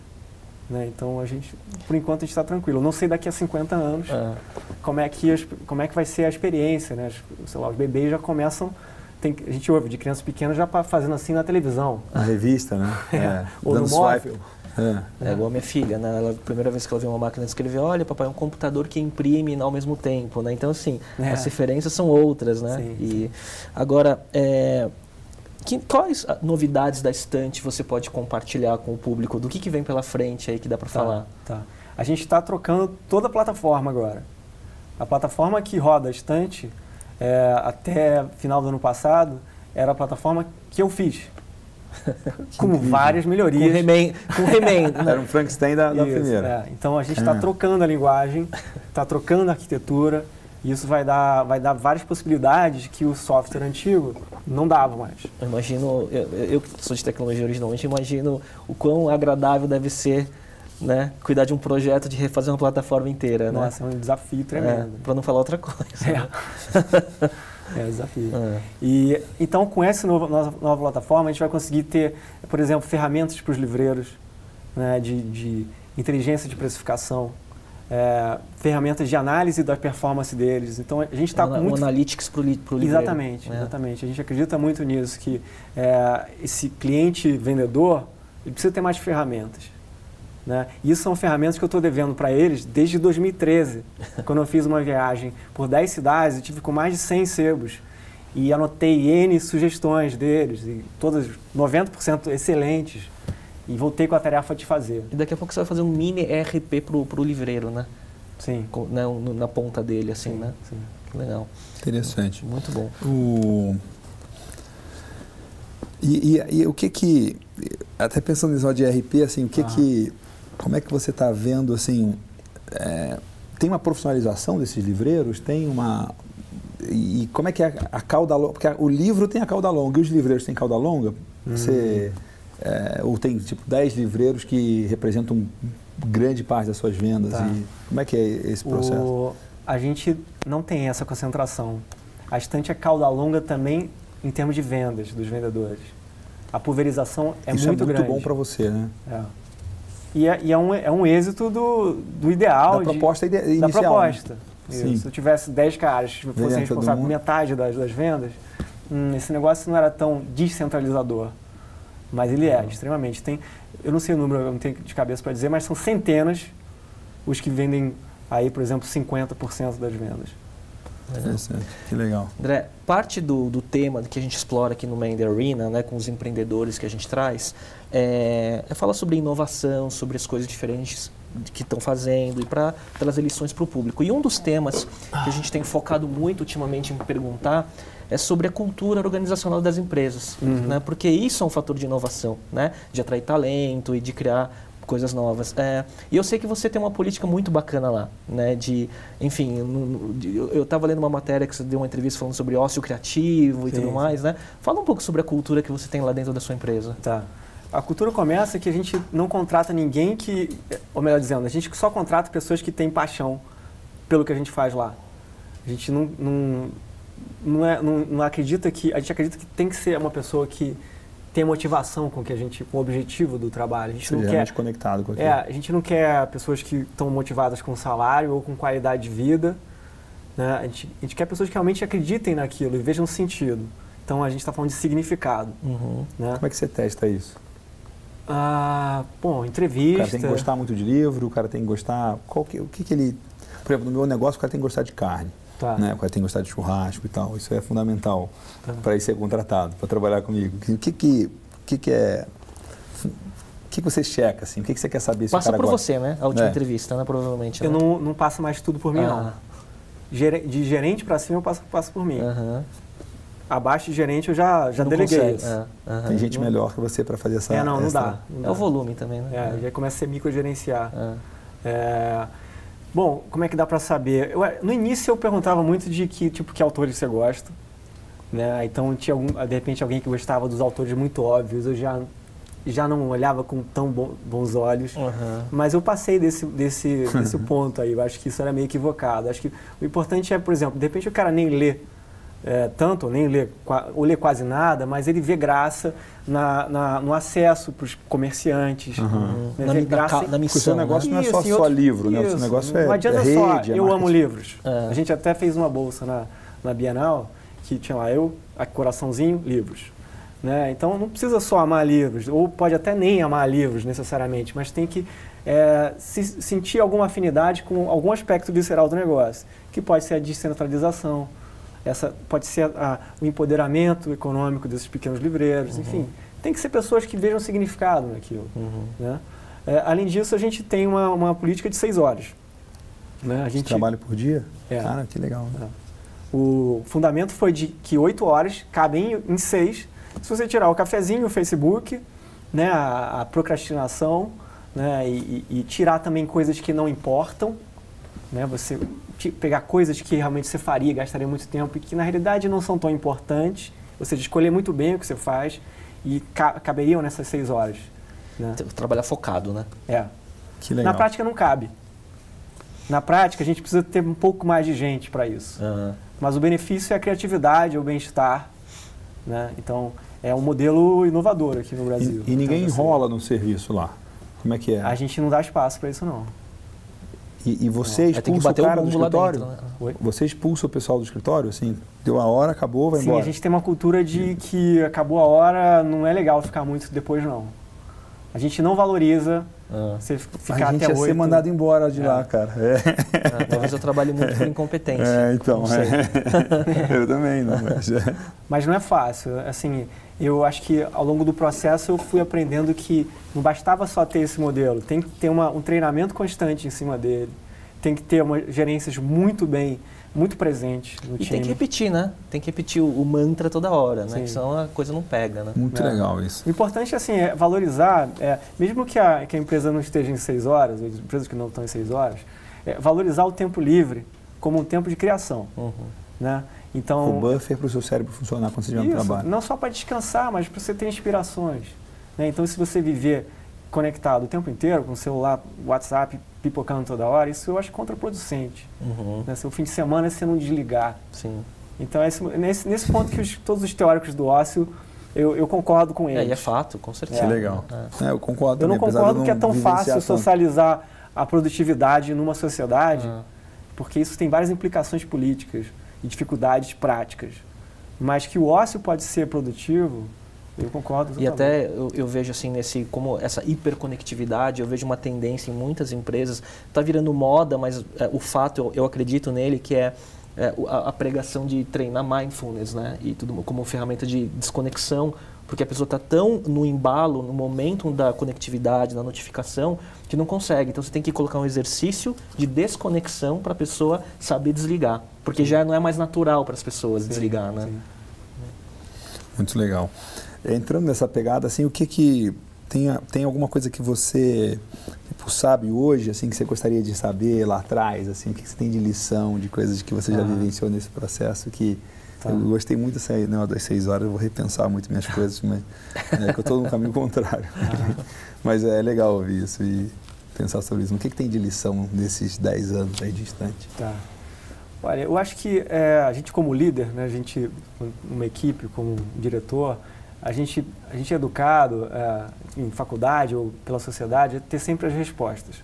Né? Então, a gente, por enquanto, a gente está tranquilo. Eu não sei daqui a 50 anos é. como, é que as, como é que vai ser a experiência. Né? Sei lá, os bebês já começam tem, a gente ouve de crianças pequenas já fazendo assim na televisão. Na revista, né? [laughs] É. Ou no móvel. É. é igual a minha filha, né? Ela, a primeira vez que ela viu uma máquina de escrever, olha, papai, é um computador que imprime ao mesmo tempo, né? Então, assim, é. as referências são outras, né? Sim, e agora, é, que, quais novidades da estante você pode compartilhar com o público? Do que, que vem pela frente aí que dá para tá, falar? Tá. A gente está trocando toda a plataforma agora. A plataforma que roda a estante, é, até final do ano passado, era a plataforma que eu fiz. [laughs] com várias melhorias. Com remendo. Com remendo né? Era um Frankenstein da, da primeira. É. Então a gente está [laughs] é. trocando a linguagem, está trocando a arquitetura, e isso vai dar, vai dar várias possibilidades que o software antigo não dava mais. Eu imagino, eu, eu que sou de tecnologia originalmente, imagino o quão agradável deve ser né, cuidar de um projeto de refazer uma plataforma inteira. Né? Nossa, né? é um desafio tremendo. É, Para não falar outra coisa. É. Né? [laughs] É desafio. É. E, então, com essa nova, nova, nova, plataforma, a gente vai conseguir ter, por exemplo, ferramentas para os livreiros né, de, de, inteligência de precificação, é, ferramentas de análise da performance deles. Então, a gente está com muito... O analytics para o livreiro. Exatamente, né? exatamente. A gente acredita muito nisso, que é, esse cliente vendedor ele precisa ter mais ferramentas. Né? E isso são ferramentas que eu estou devendo para eles desde 2013, [laughs] quando eu fiz uma viagem por 10 cidades e tive com mais de 100 sebos. E anotei N sugestões deles, e todas 90% excelentes. E voltei com a tarefa de fazer. E daqui a pouco você vai fazer um mini ERP para o livreiro, né? Sim. Com, né, na ponta dele, assim, sim, né? Sim. Legal. Interessante. Muito bom. O... E, e, e, o que que, até pensando nisso de ERP, assim, o que ah. que como é que você está vendo, assim, é, tem uma profissionalização desses livreiros? Tem uma... E como é que é a cauda longa? Porque o livro tem a cauda longa e os livreiros têm cauda longa? Você... É, ou tem, tipo, 10 livreiros que representam grande parte das suas vendas? Tá. E como é que é esse processo? O, a gente não tem essa concentração. A estante é cauda longa também em termos de vendas dos vendedores. A pulverização é Isso muito grande. Isso é muito bom para você, né? É. E é, e é, um, é um êxito do, do ideal. Da proposta de, inicial. Da proposta. Né? Se eu tivesse 10 caras que fossem responsáveis por metade das, das vendas, hum, esse negócio não era tão descentralizador. Mas ele é, extremamente. Tem, eu não sei o número, eu não tenho de cabeça para dizer, mas são centenas os que vendem aí, por exemplo, 50% das vendas. Interessante, que legal. André, parte do, do tema que a gente explora aqui no Mind Arena, né, com os empreendedores que a gente traz, é, é falar sobre inovação, sobre as coisas diferentes que estão fazendo e para trazer lições para o público. E um dos temas que a gente tem focado muito ultimamente em perguntar é sobre a cultura organizacional das empresas, uhum. né? porque isso é um fator de inovação, né? de atrair talento e de criar coisas novas. É, e eu sei que você tem uma política muito bacana lá, né? De, enfim, eu estava lendo uma matéria que você deu uma entrevista falando sobre ócio criativo e sim, tudo mais, né? Fala um pouco sobre a cultura que você tem lá dentro da sua empresa. Tá. A cultura começa que a gente não contrata ninguém que, ou melhor dizendo, a gente só contrata pessoas que têm paixão pelo que a gente faz lá. A gente não, não, não, é, não, não acredita que, a gente acredita que tem que ser uma pessoa que tem motivação com que a gente, com o objetivo do trabalho. A gente Seja não quer conectado com aquilo. É, a gente não quer pessoas que estão motivadas com salário ou com qualidade de vida. Né? A, gente, a gente quer pessoas que realmente acreditem naquilo e vejam sentido. Então a gente está falando de significado. Uhum. Né? Como é que você testa isso? Ah, bom, entrevista. O cara tem que gostar muito de livro, o cara tem que gostar. Qual que, o que, que ele. Por exemplo, no meu negócio, o cara tem que gostar de carne. Tá. Né? O cara tem que gostar de churrasco e tal. Isso é fundamental tá. para ele ser contratado, para trabalhar comigo. O que, que, que, que é. O que, que você checa, assim? O que, que você quer saber se Passa por gosta? você, né? A última é. entrevista, né? Provavelmente. Eu né? não, não passo mais tudo por mim, ah. não. De gerente para cima, eu passo, passo por mim. Uhum. Abaixo de gerente, eu já, já deleguei isso. É. Uhum. Tem gente melhor que você para fazer essa... É, não, não, essa... dá, não dá. É o volume também, né? É, já começa a ser microgerenciar. É. É... Bom, como é que dá para saber? Eu, no início eu perguntava muito de que tipo que autores você gosta, né? Então tinha algum, de repente alguém que gostava dos autores muito óbvios, eu já já não olhava com tão bons olhos, uhum. mas eu passei desse, desse, [laughs] desse ponto aí. Eu acho que isso era meio equivocado. Acho que o importante é, por exemplo, de repente o cara nem lê é, tanto, nem lê, ou lê quase nada, mas ele vê graça na, na no acesso para os comerciantes. Uhum. Né? Na, graça, na, na missão. O seu negócio né? não é só, só livro, né? O seu negócio é, não adianta é só, rede, é eu amo livros. É. A gente até fez uma bolsa na, na Bienal, que tinha lá eu, a coraçãozinho, livros. Né? Então não precisa só amar livros, ou pode até nem amar livros necessariamente, mas tem que é, se, sentir alguma afinidade com algum aspecto visceral do negócio, que pode ser a descentralização, essa pode ser a, o empoderamento econômico desses pequenos livreiros, uhum. enfim. Tem que ser pessoas que vejam significado naquilo. Uhum. Né? É, além disso, a gente tem uma, uma política de seis horas. Né? A gente trabalha por dia? É. Cara, que legal. Né? É. O fundamento foi de que oito horas cabem em seis. Se você tirar o cafezinho, o Facebook, né, a, a procrastinação, né, e, e, tirar também coisas que não importam, né, você pegar coisas que realmente você faria, gastaria muito tempo e que na realidade não são tão importantes, ou seja, escolher muito bem o que você faz e ca caberiam nessas seis horas. Né? Trabalhar focado, né? É. Que legal. Na prática não cabe. Na prática a gente precisa ter um pouco mais de gente para isso. Uhum. Mas o benefício é a criatividade, é o bem-estar. Né? Então é um modelo inovador aqui no Brasil. E, e ninguém então, enrola no serviço lá. Como é que é? A gente não dá espaço para isso não. E, e você expulsa o cara do escritório? Dentro, né? Você expulsa o pessoal do escritório? Assim, deu a hora, acabou, vai Sim, embora? Sim, a gente tem uma cultura de que acabou a hora, não é legal ficar muito depois, não. A gente não valoriza ah. você ficar a gente até ia 8. ser mandado embora de é. lá, cara. É. Ah, talvez eu trabalhe muito por incompetência. É, então. É. [laughs] eu também, não. Mas, é. mas não é fácil. Assim, eu acho que ao longo do processo eu fui aprendendo que não bastava só ter esse modelo, tem que ter uma, um treinamento constante em cima dele, tem que ter uma, gerências muito bem, muito presentes no e time. E tem que repetir, né? Tem que repetir o, o mantra toda hora, né? Sim. senão a coisa não pega, né? Muito é. legal isso. O importante assim, é valorizar, é, mesmo que a, que a empresa não esteja em seis horas, as empresas que não estão em seis horas, é, valorizar o tempo livre como um tempo de criação. Uhum. Né? Então, o buffer para o seu cérebro funcionar quando você estiver no trabalho. Não só para descansar, mas para você ter inspirações. Né? Então, se você viver conectado o tempo inteiro, com o celular, WhatsApp pipocando toda hora, isso eu acho contraproducente. Uhum. Né? Se o fim de semana você não desligar. Sim. Então, é esse, nesse, nesse ponto que os, todos os teóricos do ócio, eu, eu concordo com eles. É, e é fato, com certeza. É. legal. É. É, eu concordo Eu não concordo que é tão fácil tanto. socializar a produtividade numa sociedade, ah. porque isso tem várias implicações políticas e dificuldades práticas. Mas que o ócio pode ser produtivo, eu concordo. E até eu, eu, vejo assim nesse como essa hiperconectividade, eu vejo uma tendência em muitas empresas, está virando moda, mas é, o fato eu, eu, acredito nele que é, é a, a, pregação de treinar mindfulness, né? E tudo como ferramenta de desconexão, porque a pessoa está tão no embalo, no momento da conectividade, da notificação, que não consegue. Então você tem que colocar um exercício de desconexão para a pessoa saber desligar, porque já não é mais natural para as pessoas sim, desligar, né? Sim. Muito legal. Entrando nessa pegada, assim, o que que tem, tem alguma coisa que você tipo, sabe hoje, assim, que você gostaria de saber lá atrás, assim, o que, que você tem de lição, de coisas que você já ah. vivenciou nesse processo que Tá. Eu gostei muito dessa, não, das seis horas, eu vou repensar muito minhas [laughs] coisas, mas é que eu estou no caminho contrário. mas é legal ouvir isso e pensar sobre isso. O que, que tem de lição nesses dez anos aí distante? Tá. Olha, eu acho que é, a gente como líder, né, a gente, uma equipe, como diretor, a gente, a gente é educado é, em faculdade ou pela sociedade a ter sempre as respostas.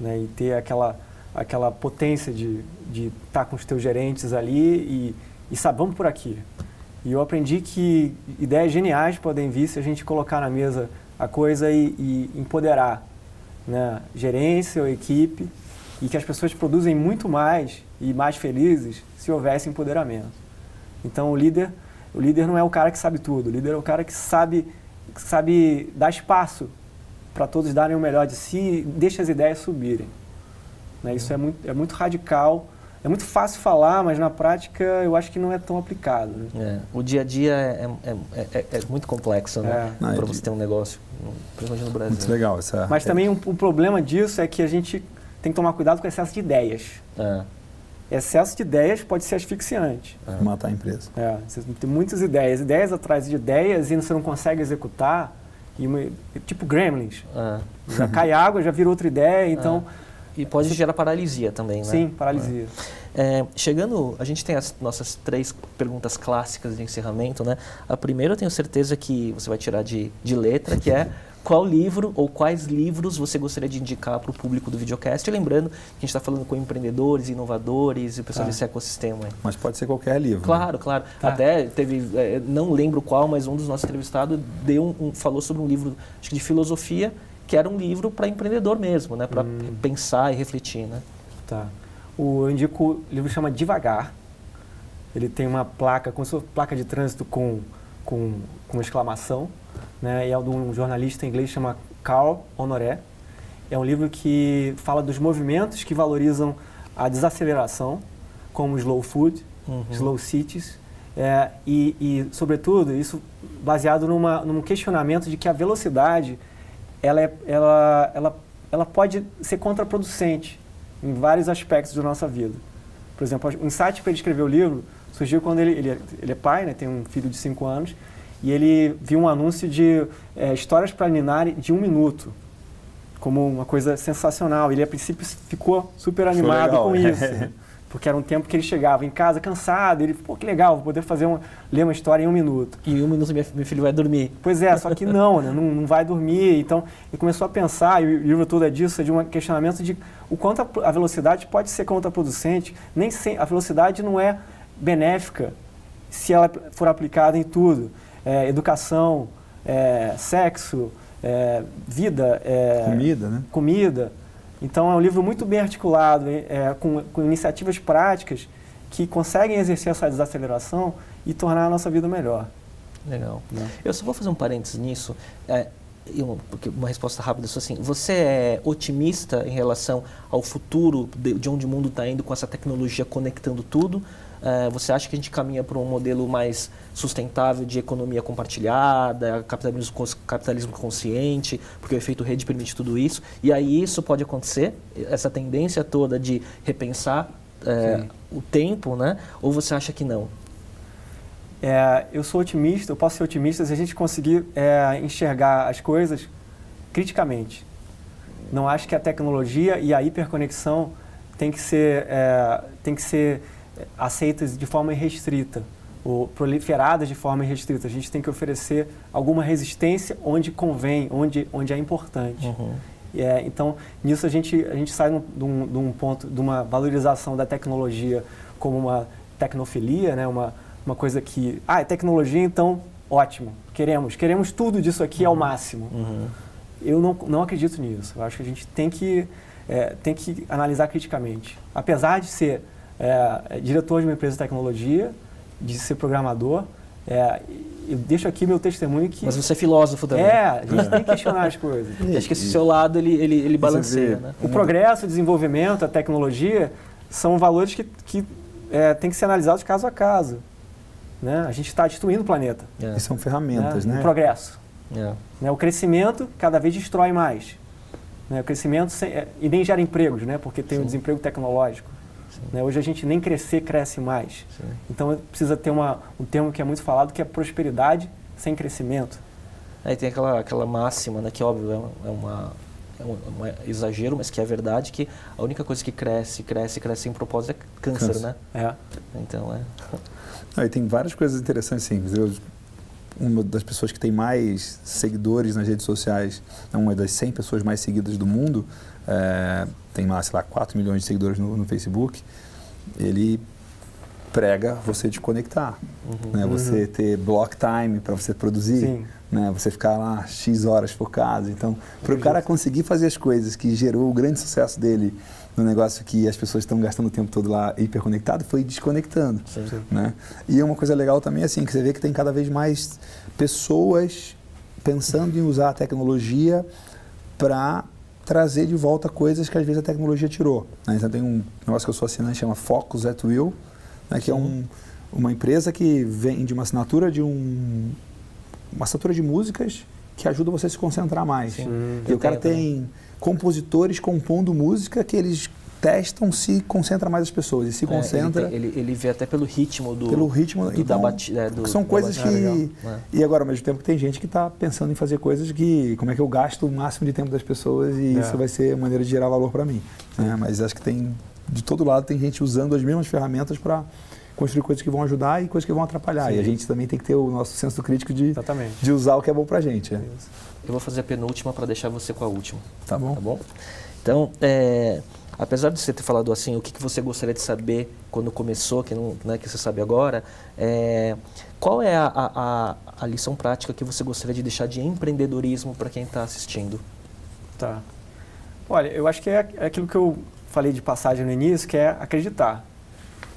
Né, e ter aquela, aquela potência de estar de tá com os teus gerentes ali e e vamos por aqui. E eu aprendi que ideias geniais podem vir se a gente colocar na mesa a coisa e, e empoderar né? gerência ou equipe e que as pessoas produzem muito mais e mais felizes se houvesse empoderamento. Então o líder, o líder não é o cara que sabe tudo, o líder é o cara que sabe, que sabe dar espaço para todos darem o melhor de si e deixa as ideias subirem. Né? Isso é muito, é muito radical é muito fácil falar, mas na prática eu acho que não é tão aplicado. Né? É, o dia a dia é, é, é, é muito complexo né? É. para você ter um negócio, principalmente no Brasil. Muito legal. Essa, mas também um, o problema disso é que a gente tem que tomar cuidado com o excesso de ideias. Excesso de ideias pode ser asfixiante. Matar a empresa. É, você tem muitas ideias, ideias atrás de ideias e você não consegue executar. E uma, tipo gremlins. Já cai água, já vira outra ideia, então e pode gerar paralisia também, né? Sim, paralisia. É, chegando, a gente tem as nossas três perguntas clássicas de encerramento, né? A primeira eu tenho certeza que você vai tirar de, de letra, que é qual livro ou quais livros você gostaria de indicar para o público do videocast. lembrando que a gente está falando com empreendedores, inovadores e o pessoal tá. desse ecossistema. Aí. Mas pode ser qualquer livro. Né? Claro, né? claro. Tá. Até teve, é, não lembro qual, mas um dos nossos entrevistados deu um, um, falou sobre um livro acho que de filosofia que era um livro para empreendedor mesmo, né? Para hum. pensar e refletir, né? Tá. O, eu indico o livro chama Devagar. Ele tem uma placa, como se fosse placa de trânsito com, com, com exclamação né, e é de um jornalista inglês chama Carl Honoré. É um livro que fala dos movimentos que valorizam a desaceleração, como slow food, uhum. slow cities, é, e, e, sobretudo, isso baseado numa, num questionamento de que a velocidade ela, é, ela, ela, ela pode ser contraproducente em vários aspectos da nossa vida. Por exemplo, o insight para ele escrever o livro surgiu quando ele, ele, é, ele é pai, né, tem um filho de 5 anos, e ele viu um anúncio de é, histórias preliminares de um minuto, como uma coisa sensacional. Ele, a princípio, ficou super animado com isso. [laughs] porque era um tempo que ele chegava em casa cansado, ele, pô, que legal, vou poder fazer uma, ler uma história em um minuto. E em um minuto meu filho vai dormir. Pois é, só que não, né? não, não vai dormir. Então, ele começou a pensar, e o livro todo é disso, é de um questionamento de o quanto a, a velocidade pode ser contraproducente. Nem sem, a velocidade não é benéfica se ela for aplicada em tudo é, educação, é, sexo, é, vida. É, comida, né? Comida. Então é um livro muito bem articulado, é, com, com, iniciativas práticas que conseguem exercer essa desaceleração e tornar a nossa vida melhor. Legal. Né? Eu só vou fazer um parênteses nisso. É, uma, uma resposta rápida só assim. Você é otimista em relação ao futuro de, de onde o mundo está indo com essa tecnologia conectando tudo? É, você acha que a gente caminha para um modelo mais sustentável de economia compartilhada, capitalismo, capitalismo consciente, porque o efeito rede permite tudo isso? E aí isso pode acontecer, essa tendência toda de repensar é, o tempo, né? Ou você acha que não? É, eu sou otimista, eu posso ser otimista se a gente conseguir é, enxergar as coisas criticamente. Não acho que a tecnologia e a hiperconexão tem que ser, é, tem que ser aceitas de forma irrestrita ou proliferadas de forma irrestrita. A gente tem que oferecer alguma resistência onde convém, onde, onde é importante. Uhum. É, então, nisso a gente, a gente sai de um, de um ponto, de uma valorização da tecnologia como uma tecnofilia, né? uma, uma coisa que, ah, é tecnologia, então ótimo, queremos, queremos tudo disso aqui uhum. ao máximo. Uhum. Eu não, não acredito nisso. Eu acho que a gente tem que, é, tem que analisar criticamente. Apesar de ser é, é, diretor de uma empresa de tecnologia, de ser programador. É, eu deixo aqui meu testemunho que... Mas você é filósofo também. É, a gente tem que questionar as coisas. [laughs] Acho que esse seu lado, ele, ele, ele balanceia, né? O progresso, o desenvolvimento, a tecnologia são valores que, que é, têm que ser analisados caso a caso. Né? A gente está destruindo o planeta. É. E são ferramentas, né? né? O progresso. É. Né? O crescimento cada vez destrói mais. Né? O crescimento sem, é, e nem gera empregos, né? porque tem o desemprego tecnológico. Né? Hoje a gente nem crescer cresce mais. Sim. Então precisa ter uma, um termo que é muito falado que é prosperidade sem crescimento. Aí tem aquela, aquela máxima, né, que óbvio é, uma, é um, um, exagero, mas que é verdade que a única coisa que cresce, cresce, cresce sem propósito é câncer, câncer. né? É. Então é. [laughs] Aí tem várias coisas interessantes, sim. Eu, uma das pessoas que tem mais seguidores nas redes sociais, uma das 100 pessoas mais seguidas do mundo, é, tem lá, sei lá, 4 milhões de seguidores no, no Facebook, ele prega você te conectar, uhum, né? Você uhum. ter block time para você produzir, Sim. né? Você ficar lá x horas por casa. Então, para o cara conseguir fazer as coisas que gerou o grande sucesso dele no negócio que as pessoas estão gastando o tempo todo lá hiperconectado, foi desconectando, Sim. né? E uma coisa legal também assim que você vê que tem cada vez mais pessoas pensando em usar a tecnologia para trazer de volta coisas que às vezes a tecnologia tirou. Né? Então tem um negócio que eu sou assinante, chama Focus at Will, né? que é um, uma empresa que vende uma assinatura de um uma assinatura de músicas que ajuda você a se concentrar mais. Sim, e o cara tem compositores compondo música que eles testam se concentra mais as pessoas e se é, concentra. Ele, ele, ele, vê até pelo ritmo do. Pelo ritmo do, então, da batida. É, do, são coisas que. É. E agora, ao mesmo tempo, tem gente que está pensando em fazer coisas que. Como é que eu gasto o máximo de tempo das pessoas e é. isso vai ser a maneira de gerar valor para mim. Né? Mas acho que tem. De todo lado tem gente usando as mesmas ferramentas para construir coisas que vão ajudar e coisas que vão atrapalhar. Sim. E a gente também tem que ter o nosso senso crítico de, Exatamente. de usar o que é bom pra gente. é. Eu vou fazer a penúltima para deixar você com a última. Tá bom? Tá bom? Então, é, apesar de você ter falado assim, o que, que você gostaria de saber quando começou, que, não, né, que você sabe agora, é, qual é a, a, a- lição prática que você gostaria de deixar de empreendedorismo para quem está assistindo? Tá. Olha, eu acho que é é aquilo que eu falei de passagem no início, que é acreditar.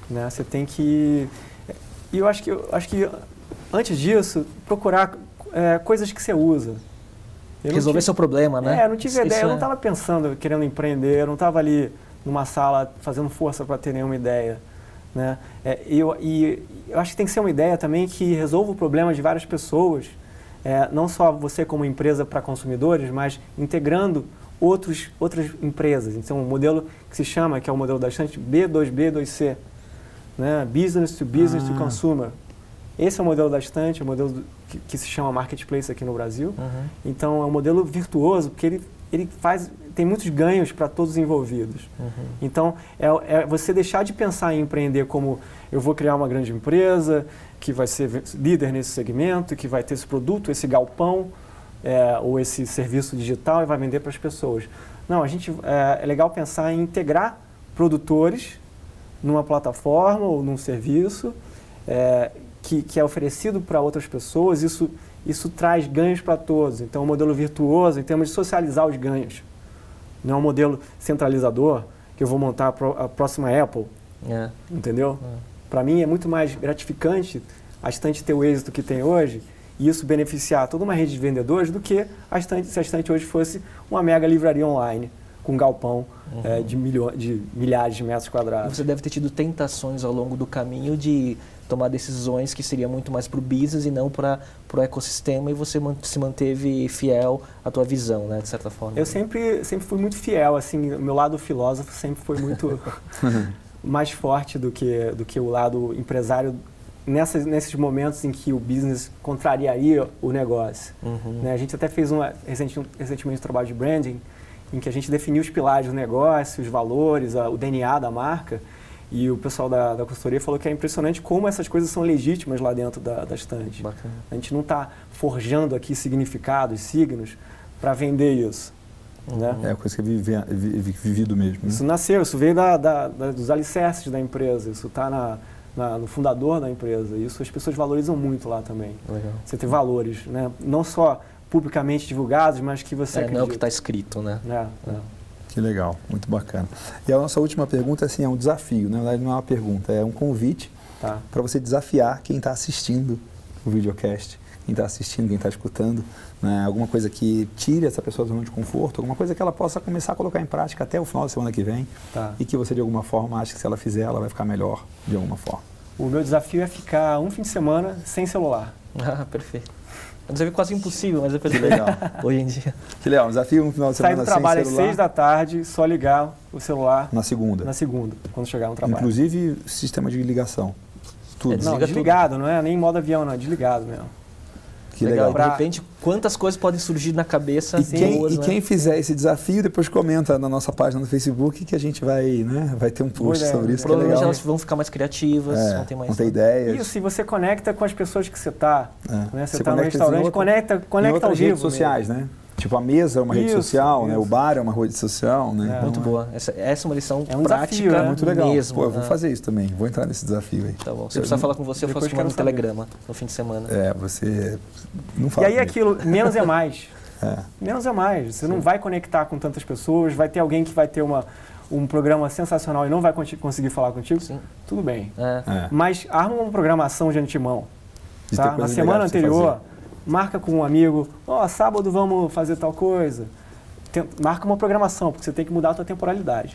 Né? Você tem que. E eu acho que, eu acho que antes disso, procurar é, coisas que você usa. Eu Resolver tive- seu problema, né? É, eu não tive Isso ideia, eu não é- estava pensando, querendo empreender, eu não estava ali numa sala fazendo força para ter nenhuma ideia. Né? É, e eu, e eu acho que tem que ser uma ideia também que resolva o problema de várias pessoas, é, não só você como empresa para consumidores, mas integrando outros, outras empresas. Então, um modelo que se chama, que é o modelo da estante B2B2C, né? Business to Business to Ah. Consumer. Esse é o modelo da estante, é o modelo do- que, que se chama Marketplace aqui no Brasil. Uhum. Então é um modelo virtuoso, porque ele, ele faz, tem muitos ganhos para todos os envolvidos. Uhum. Então é, é você deixar de pensar em empreender como eu vou criar uma grande empresa que vai ser líder nesse segmento, que vai ter esse produto, esse galpão é, ou esse serviço digital e vai vender para as pessoas. Não, a gente é, é legal pensar em integrar produtores numa plataforma ou num serviço é, que, que é oferecido para outras pessoas. Isso isso traz ganhos para todos. Então, é um modelo virtuoso em termos de socializar os ganhos. Não é um modelo centralizador que eu vou montar a próxima Apple, É. entendeu? É. Para mim é muito mais gratificante a estante ter o êxito que tem hoje e isso beneficiar toda uma rede de vendedores do que a estante, se a estante hoje fosse uma mega livraria online com galpão eh, de, milho, de milhares de metros quadrados. você deve ter tido tentações ao longo do caminho de tomar decisões que seriam muito mais para o business e não para o ecossistema e você se manteve fiel à tua visão, né, de certa forma. Eu sempre, sempre fui muito fiel, assim, o meu lado filósofo sempre foi muito [laughs] mais forte do que, do que o lado empresário nessas, nesses momentos em que o business contrariaria o negócio. Uhum. Né? A gente até fez uma, recentemente um trabalho de branding em que a gente definiu os pilares do negócio, os valores, a- o DNA da marca. E o pessoal da, da consultoria falou que é impressionante como essas coisas são legítimas lá dentro da, da estante. Bacana. A gente não está forjando aqui significados, signos, para vender isso. Né? É a coisa que é vive, vi- vi- vivido mesmo. né? Isso nasceu, isso veio da, da- da- dos alicerces da empresa, isso está na, na- no fundador da empresa. Isso as pessoas valorizam muito lá também. Legal. Você ter valores, né? não só publicamente divulgados, mas que você É, não é o que acredita. está escrito, né? É, é. Que legal, muito bacana. E a nossa última pergunta assim, é um desafio, na verdade não é uma pergunta, é um convite Tá. para você desafiar quem está assistindo o videocast, quem está assistindo, quem está escutando, né? alguma coisa que tire essa pessoa da zona de conforto, alguma coisa que ela possa começar a colocar em prática até o final da semana que vem Tá. e que você de alguma forma acha que se ela fizer ela vai ficar melhor de alguma forma. O meu desafio é ficar um fim de semana sem celular. [laughs] Ah, perfeito. É um desafio quase impossível, mas é perfeito. legal. [laughs] Hoje em dia. Que legal, um desafio no final de semana do trabalho às seis da tarde, só ligar o celular na segunda. na segunda, quando chegar no trabalho. Inclusive sistema de ligação. Tudo. É, Não, Desliga tudo. desligado, não é nem em modo avião, não, é desligado mesmo. Que legal. E Pra- de repente, quantas coisas podem surgir na cabeça E quem, boas, e né? quem fizer esse desafio, depois comenta na nossa página no Facebook que a gente vai, né, vai ter um post sobre isso. Que é Provavelmente legal. elas vão ficar mais criativas, É, vão ter mais... vão ter ideias. Isso, e você conecta com as pessoas que você está. É. Né? Você está no restaurante, outra- conecta, conecta outras ao vivo. redes sociais, né? Tipo, a mesa é uma rede Isso, social, né? isso. O bar é uma rede social, né? É. Muito Então, boa. Essa, essa é uma lição É um prática desafio, né? Muito legal. mesmo. Pô, eu vou né? fazer isso também. Vou entrar nesse desafio aí. Tá bom. Se Eu eu precisar não- falar com você, eu Depois faço quero um saber. telegrama no fim de semana. É, você não E fala. aí é comigo. aquilo, menos é mais. [laughs] É. Menos é mais. Você não vai conectar com tantas pessoas, vai ter alguém que vai ter uma, um programa sensacional e não vai conseguir falar contigo. Sim. Tudo bem. É. É. Mas arma uma programação de antemão. Tá? Na semana anterior, fazer. Marca com um amigo, ó, sábado vamos fazer tal coisa. Tem- marca uma programação, porque você tem que mudar a tua temporalidade.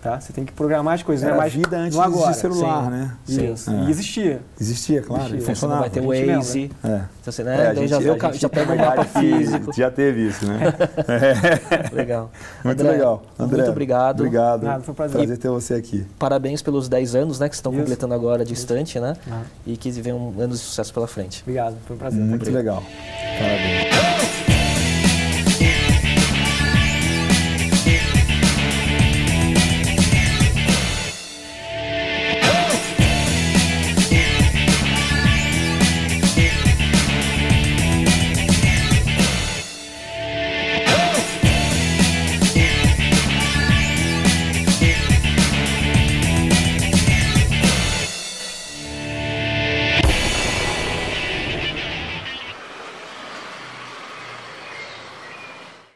Tá? Você tem que programar as coisas, Era não é a mais vida antes agora. de celular, Sim. né? Sim. Isso. É. E existia. Existia, claro, Existia. e Você não funcionava. vai ter o Waze. É. Então, você, É, né? a Daí gente- já, vê gente já pega o verdade mapa físico. Já teve isso, né? [laughs] Legal. Muito André, legal. André, Muito obrigado. Obrigado. Nada, foi um prazer. Prazer ter você aqui. Parabéns pelos 10 anos, né? Que vocês estão Isso. completando agora distante, né? Ah, E que venham anos de sucesso pela frente. Obrigado, foi um prazer. Muito legal. Parabéns.